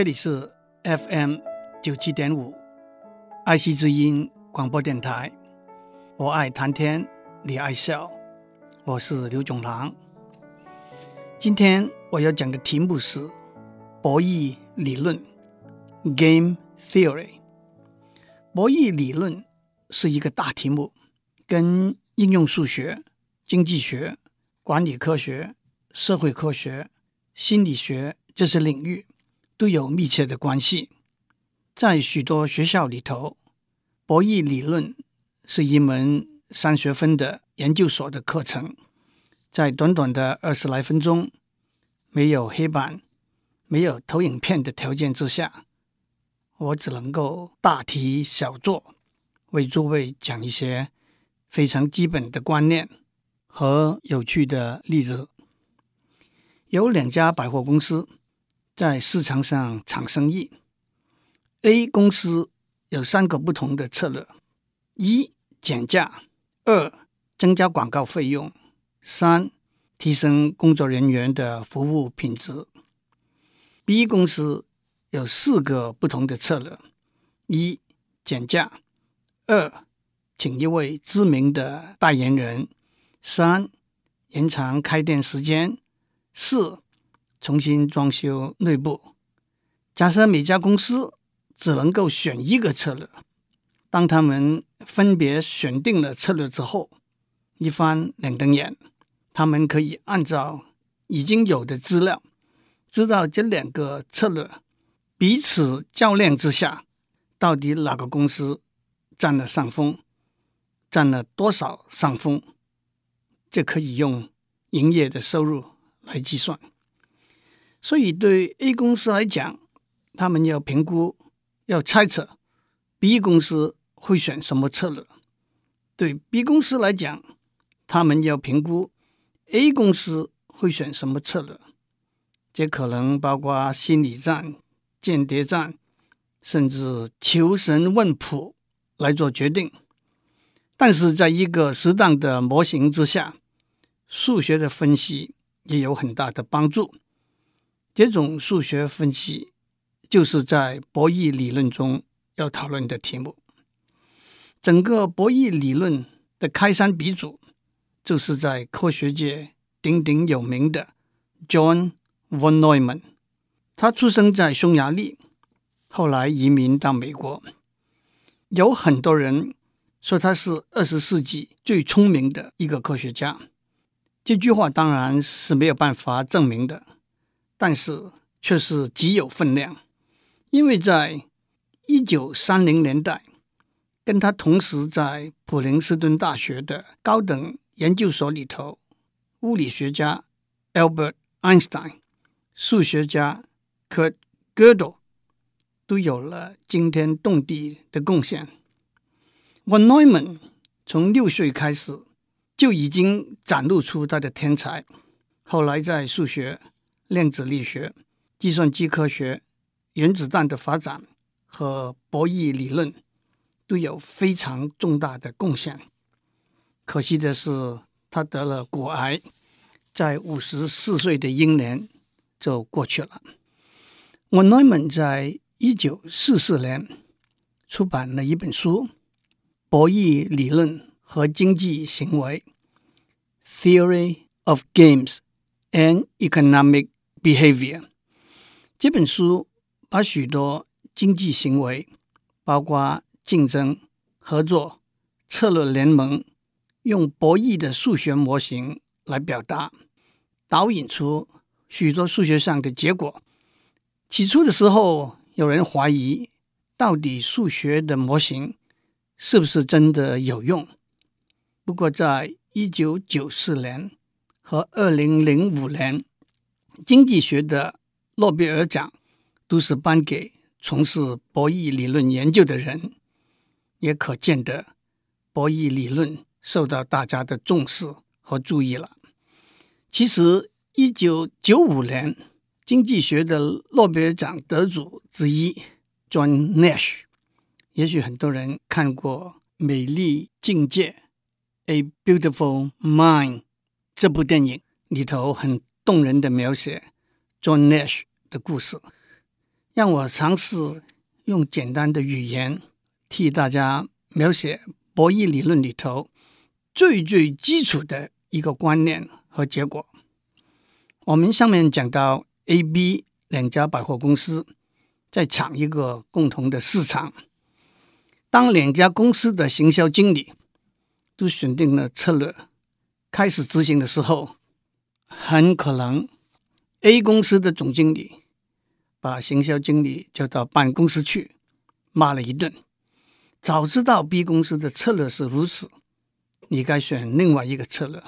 这里是 FM 九七点五爱惜之音广播电台。我爱谈天，你爱笑，我是刘炯郎。今天我要讲的题目是博弈理论 （Game Theory）。博弈理论是一个大题目，跟应用数学、经济学、管理科学、社会科学、心理学这些领域。都有密切的关系。在许多学校里头，博弈理论是一门三学分的研究所的课程。在短短的二十来分钟，没有黑板、没有投影片的条件之下，我只能够大题小做，为诸位讲一些非常基本的观念和有趣的例子。有两家百货公司。在市场上抢生意，A 公司有三个不同的策略：一、减价；二、增加广告费用；三、提升工作人员的服务品质。B 公司有四个不同的策略：一、减价；二、请一位知名的代言人；三、延长开店时间；四。重新装修内部。假设每家公司只能够选一个策略，当他们分别选定了策略之后，一翻两瞪眼，他们可以按照已经有的资料，知道这两个策略彼此较量之下，到底哪个公司占了上风，占了多少上风，就可以用营业的收入来计算。所以，对 A 公司来讲，他们要评估、要猜测 B 公司会选什么策略；对 B 公司来讲，他们要评估 A 公司会选什么策略。这可能包括心理战、间谍战，甚至求神问卜来做决定。但是，在一个适当的模型之下，数学的分析也有很大的帮助。这种数学分析就是在博弈理论中要讨论的题目。整个博弈理论的开山鼻祖就是在科学界鼎鼎有名的 John von Neumann。他出生在匈牙利，后来移民到美国。有很多人说他是二十世纪最聪明的一个科学家。这句话当然是没有办法证明的。但是却是极有分量，因为在一九三零年代，跟他同时在普林斯顿大学的高等研究所里头，物理学家 Albert Einstein、数学家 Kurt Gödel 都有了惊天动地的贡献。von Neumann 从六岁开始就已经展露出他的天才，后来在数学。量子力学、计算机科学、原子弹的发展和博弈理论都有非常重大的贡献。可惜的是，他得了骨癌，在五十四岁的英年就过去了。von Neumann 在一九四四年出版了一本书《博弈理论和经济行为》（Theory of Games and Economic Behavior 这本书把许多经济行为，包括竞争、合作、策略联盟，用博弈的数学模型来表达，导引出许多数学上的结果。起初的时候，有人怀疑到底数学的模型是不是真的有用。不过，在一九九四年和二零零五年，经济学的诺贝尔奖都是颁给从事博弈理论研究的人，也可见得博弈理论受到大家的重视和注意了。其实，一九九五年经济学的诺贝尔奖得主之一 John Nash，也许很多人看过《美丽境界》（A Beautiful Mind） 这部电影里头很动人的描写，John Nash 的故事。让我尝试用简单的语言替大家描写博弈理论里头最最基础的一个观念和结果。我们上面讲到 A、B 两家百货公司在抢一个共同的市场，当两家公司的行销经理都选定了策略，开始执行的时候，很可能 A 公司的总经理把行销经理叫到办公室去，骂了一顿。早知道 B 公司的策略是如此，你该选另外一个策略。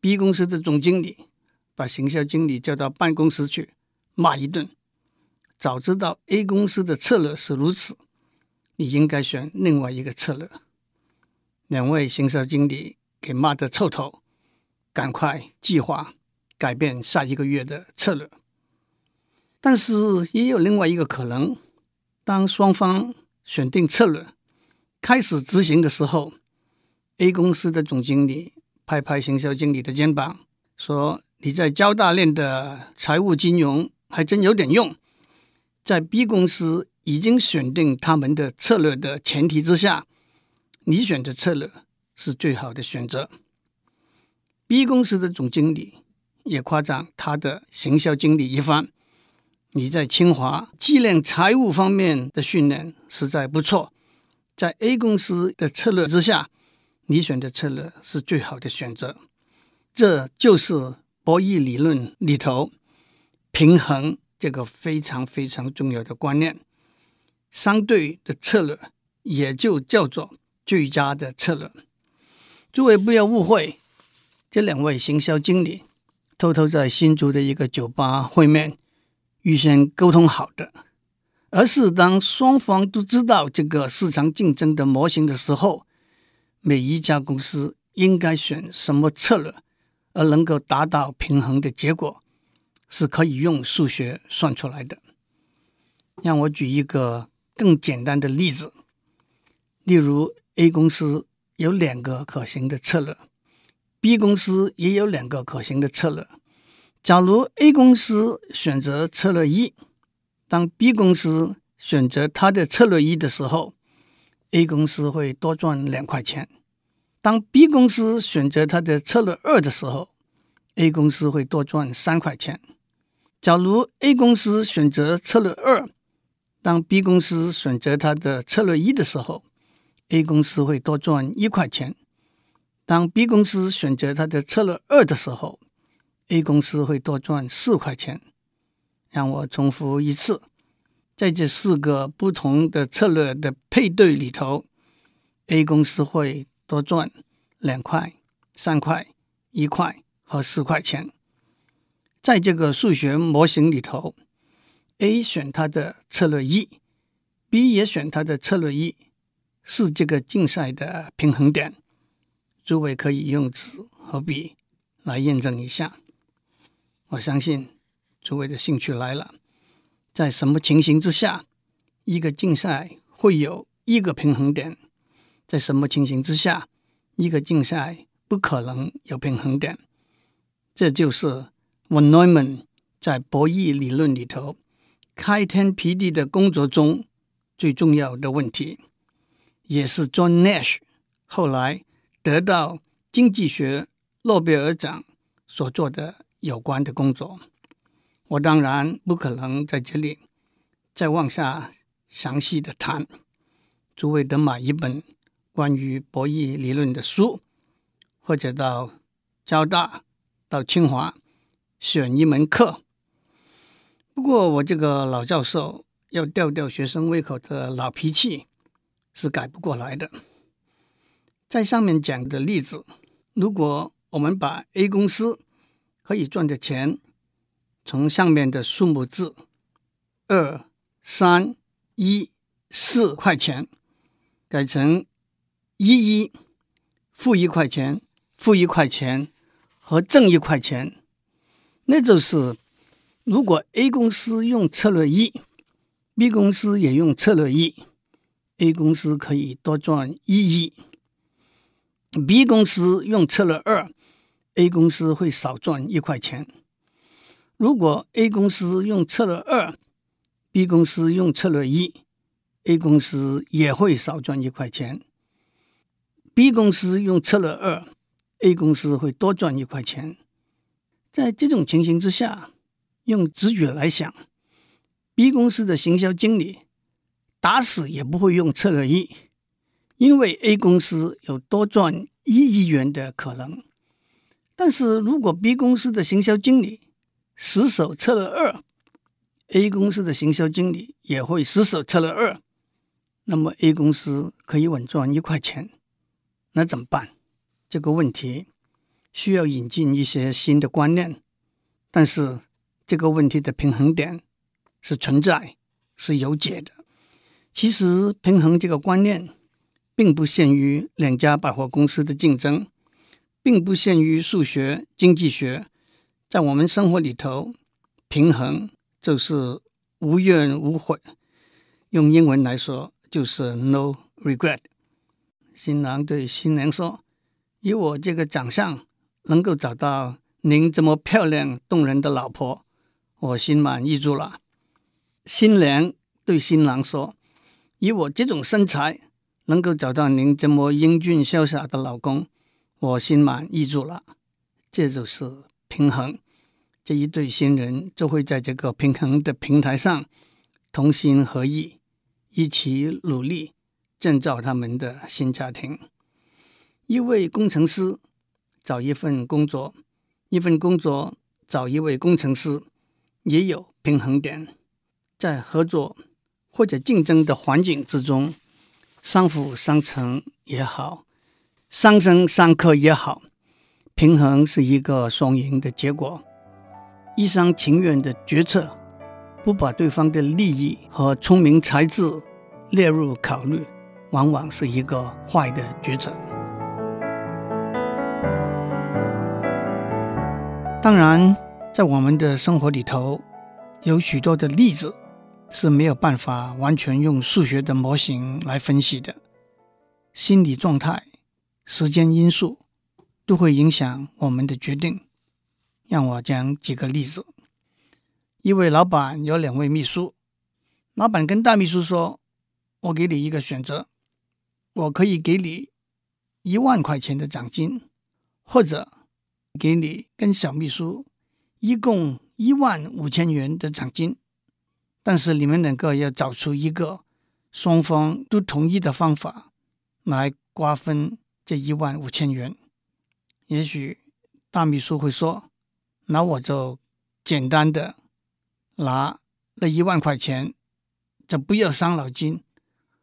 B 公司的总经理把行销经理叫到办公室去，骂一顿。早知道 A 公司的策略是如此，你应该选另外一个策略。两位行销经理给骂得臭头，赶快计划改变下一个月的策略。但是也有另外一个可能，当双方选定策略，开始执行的时候，A 公司的总经理拍拍行销经理的肩膀，说：“你在交大练的财务金融还真有点用。”在 B 公司已经选定他们的策略的前提之下，你选的策略是最好的选择。B 公司的总经理也夸奖他的行销经理一番。你在清华计量财务方面的训练实在不错，在 A 公司的策略之下，你选的策略是最好的选择。这就是博弈理论里头平衡这个非常非常重要的观念。相对的策略也就叫做最佳的策略。诸位不要误会，这两位行销经理偷偷在新竹的一个酒吧会面。预先沟通好的，而是当双方都知道这个市场竞争的模型的时候，每一家公司应该选什么策略，而能够达到平衡的结果，是可以用数学算出来的。让我举一个更简单的例子，例如 A 公司有两个可行的策略，B 公司也有两个可行的策略。假如 A 公司选择策略一，当 B 公司选择他的策略一的时候，A 公司会多赚两块钱；当 B 公司选择他的策略二的时候，A 公司会多赚三块钱。假如 A 公司选择策略二，当 B 公司选择他的策略一的时候，A 公司会多赚一块钱；当 B 公司选择它的策略二的时候，A 公司会多赚四块钱。让我重复一次，在这四个不同的策略的配对里头，A 公司会多赚两块、三块、一块和四块钱。在这个数学模型里头，A 选它的策略一，B 也选它的策略一，是这个竞赛的平衡点。诸位可以用纸和笔来验证一下。我相信诸位的兴趣来了，在什么情形之下，一个竞赛会有一个平衡点？在什么情形之下，一个竞赛不可能有平衡点？这就是 von Neumann 在博弈理论里头开天辟地的工作中最重要的问题，也是 John Nash 后来得到经济学诺贝尔奖所做的。有关的工作，我当然不可能在这里再往下详细的谈。诸位得买一本关于博弈理论的书，或者到交大、到清华选一门课。不过我这个老教授要吊吊学生胃口的老脾气是改不过来的。在上面讲的例子，如果我们把 A 公司可以赚的钱，从上面的数目字二、三、一、四块钱，改成一一、负一块钱、负一块钱和正一块钱，那就是如果 A 公司用策略一，B 公司也用策略一，A 公司可以多赚一一；B 公司用策略二。A 公司会少赚一块钱。如果 A 公司用策略二 B 公司用策略一，A 公司也会少赚一块钱；B 公司用策略二，A 公司会多赚一块钱。在这种情形之下，用直觉来想，B 公司的行销经理打死也不会用策略一，因为 A 公司有多赚一亿元的可能。但是如果 B 公司的行销经理死守策略二，A 公司的行销经理也会死守策略二，那么 A 公司可以稳赚一块钱，那怎么办？这个问题需要引进一些新的观念，但是这个问题的平衡点是存在，是有解的。其实平衡这个观念并不限于两家百货公司的竞争，并不限于数学、经济学，在我们生活里头，平衡。就是无怨无悔，用英文来说就是 no regret。新郎对新娘说：“以我这个长相，能够找到您这么漂亮动人的老婆，我心满意足了。”新娘对新郎说：“以我这种身材，能够找到您这么英俊潇洒的老公，我心满意足了。”这就是平衡。这一对新人就会在这个平衡的平台上同心合意，一起努力建造他们的新家庭。一位工程师找一份工作，一份工作找一位工程师，也有平衡点。在合作或者竞争的环境之中，相辅相成也好，相生相克也好，平衡是一个双赢的结果。一厢情愿的决策，不把对方的利益和聪明才智列入考虑，往往是一个坏的决策。当然，在我们的生活里头，有许多的例子是没有办法完全用数学的模型来分析的，心理状态、时间因素都会影响我们的决定。让我讲几个例子。一位老板有两位秘书，老板跟大秘书说：“我给你一个选择，我可以给你一万块钱的奖金，或者给你跟小秘书一共一万五千元的奖金。但是你们两个要找出一个双方都同意的方法来瓜分这一万五千元。也许大秘书会说。”那我就简单的拿那一万块钱，就不要伤脑筋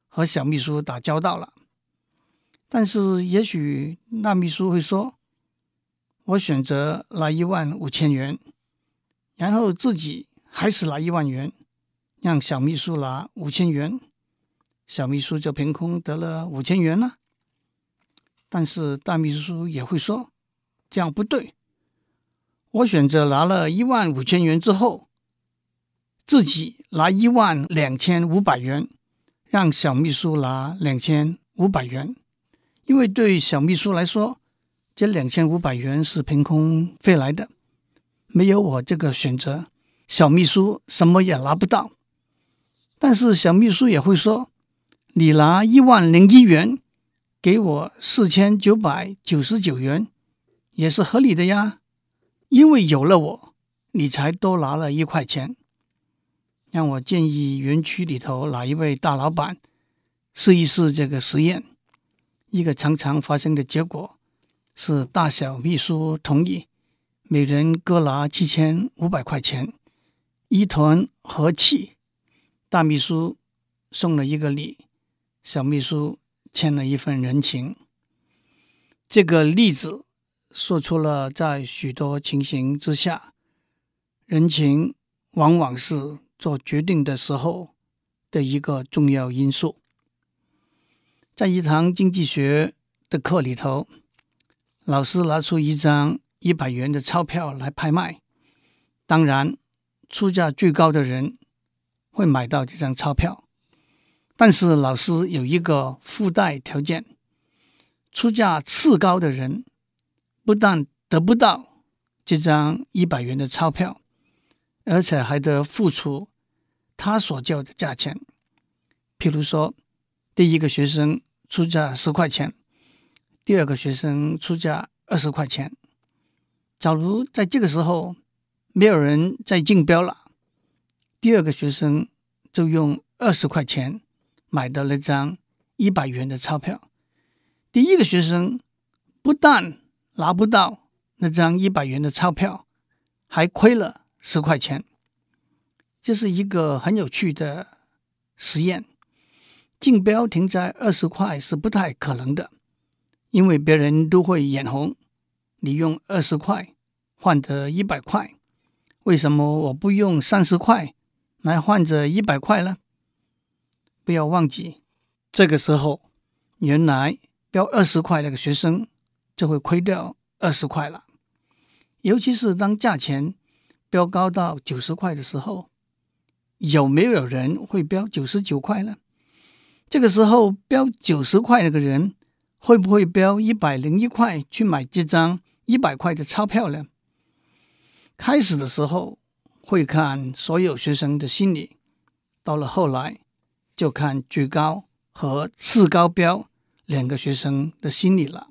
和小秘书打交道了。但是也许大秘书会说，我选择拿一万五千元，然后自己还是拿一万元，让小秘书拿五千元，小秘书就凭空得了五千元了。但是大秘书也会说，这样不对。我选择拿了一万五千元之后，自己拿一万两千五百元，让小秘书拿两千五百元，因为对小秘书来说，这两千五百元是凭空飞来的，没有我这个选择，小秘书什么也拿不到。但是小秘书也会说：“你拿一万零一元，给我四千九百九十九元，也是合理的呀。”因为有了我，你才多拿了一块钱。让我建议园区里头哪一位大老板试一试这个实验。一个常常发生的结果是，大小秘书同意，每人各拿七千五百块钱，一团和气。大秘书送了一个礼，小秘书欠了一份人情。这个例子。说出了在许多情形之下，人情往往是做决定的时候的一个重要因素。在一堂经济学的课里头，老师拿出一张一百元的钞票来拍卖。当然，出价最高的人会买到这张钞票，但是老师有一个附带条件：出价次高的人。不但得不到这张一百元的钞票，而且还得付出他所叫的价钱。譬如说，第一个学生出价十块钱，第二个学生出价二十块钱。假如在这个时候没有人再竞标了，第二个学生就用二十块钱买到了张一百元的钞票，第一个学生不但拿不到那张一百元的钞票，还亏了十块钱。这是一个很有趣的实验。竞标停在二十块是不太可能的，因为别人都会眼红。你用二十块换得一百块，为什么我不用三十块来换这一百块呢？不要忘记，这个时候原来标二十块那个学生就会亏掉二十块了。尤其是当价钱标高到九十块的时候，有没有人会标九十九块呢？这个时候标九十块那个人会不会标一百零一块去买这张？一百块的钞票呢？开始的时候会看所有学生的心理，到了后来就看最高和次高标两个学生的心理了。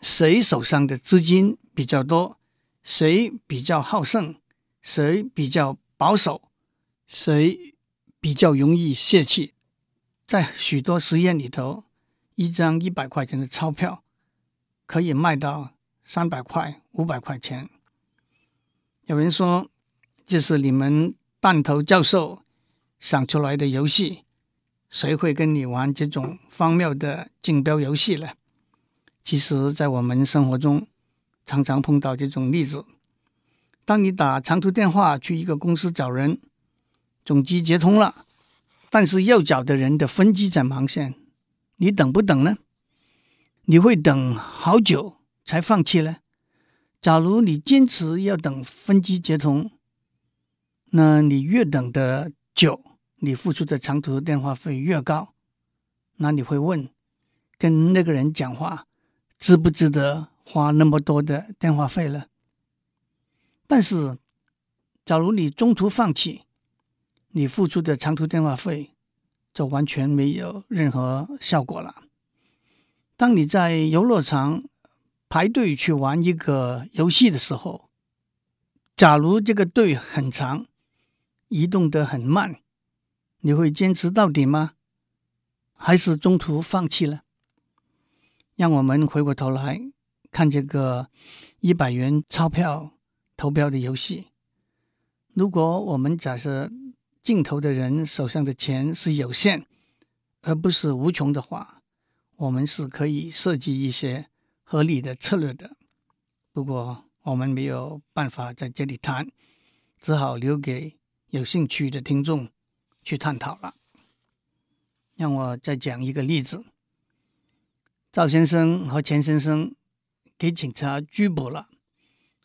谁手上的资金比较多？谁比较好胜？谁比较保守？谁比较容易泄气？在许多实验里头，一张一百块钱的钞票可以卖到。三百块、五百块钱，有人说这是你们弹头教授想出来的游戏，谁会跟你玩这种荒谬的竞标游戏呢？其实，在我们生活中常常碰到这种例子。当你打长途电话去一个公司找人，总机接通了，但是要找的人的分机在忙线，你等不等呢？你会等好久。才放弃了。假如你坚持要等分机接通，那你越等的久，你付出的长途电话费越高。那你会问，跟那个人讲话值不值得花那么多的电话费了？但是，假如你中途放弃，你付出的长途电话费就完全没有任何效果了。当你在游乐场，排队去玩一个游戏的时候，假如这个队很长，移动得很慢，你会坚持到底吗？还是中途放弃了？让我们回过头来看这个一百元钞票投标的游戏。如果我们假设镜头的人手上的钱是有限，而不是无穷的话，我们是可以设计一些。合理的策略的，不过我们没有办法在这里谈，只好留给有兴趣的听众去探讨了。让我再讲一个例子：赵先生和钱先生给警察拘捕了，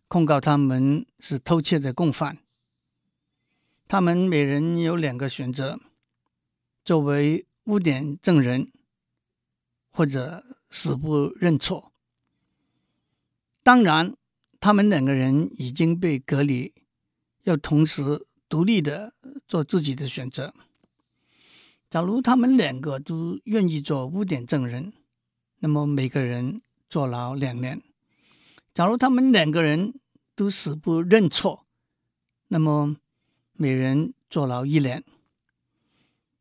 控告他们是偷窃的共犯。他们每人有两个选择：作为污点证人，或者死不认错。当然，他们两个人已经被隔离，要同时独立的做自己的选择。假如他们两个都愿意做污点证人，那么每个人坐牢两年；假如他们两个人都死不认错，那么每人坐牢一年。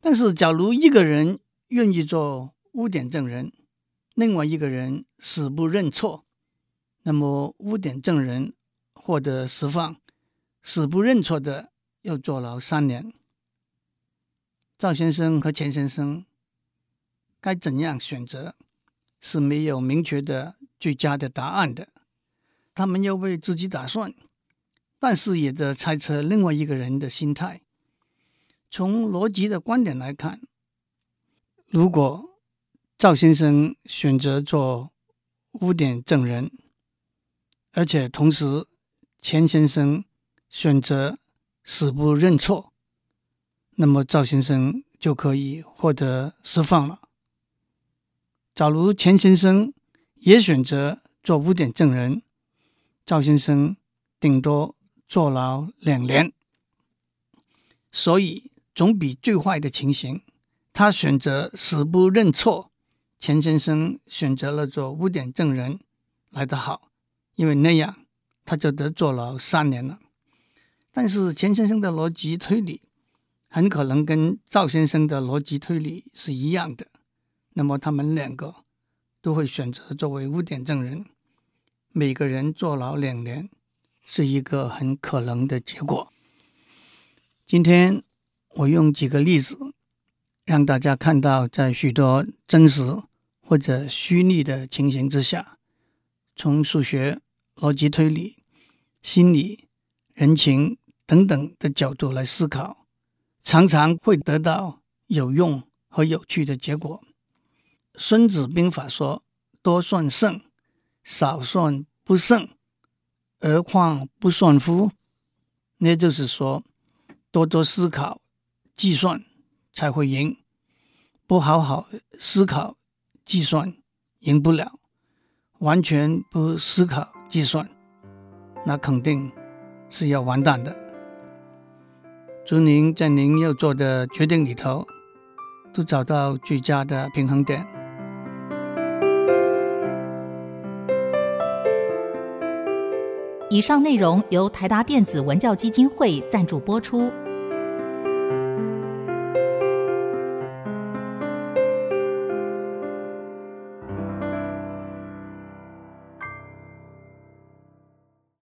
但是，假如一个人愿意做污点证人，另外一个人死不认错。那么污点证人获得释放，死不认错的又坐牢三年。赵先生和钱先生该怎样选择是没有明确的最佳的答案的。他们要为自己打算，但是也得猜测另外一个人的心态。从逻辑的观点来看，如果赵先生选择做污点证人，而且同时，钱先生选择死不认错，那么赵先生就可以获得释放了。假如钱先生也选择做污点证人，赵先生顶多坐牢两年。所以总比最坏的情形，他选择死不认错，钱先生选择了做污点证人来得好，因为那样他就得坐牢三年了。但是钱先生的逻辑推理很可能跟赵先生的逻辑推理是一样的，那么他们两个都会选择作为污点证人，每个人坐牢两年是一个很可能的结果。今天我用几个例子，让大家看到，在许多真实或者虚拟的情形之下，从数学、逻辑推理、心理、人情等等的角度来思考，常常会得到有用和有趣的结果。孙子兵法说：“多算胜，少算不胜，而况不算乎？”那就是说。多多思考、计算才会赢，不好好思考、计算，赢不了。完全不思考、计算，那肯定是要完蛋的。祝您在您要做的决定里头，都找到最佳的平衡点。以上内容由台达电子文教基金会赞助播出。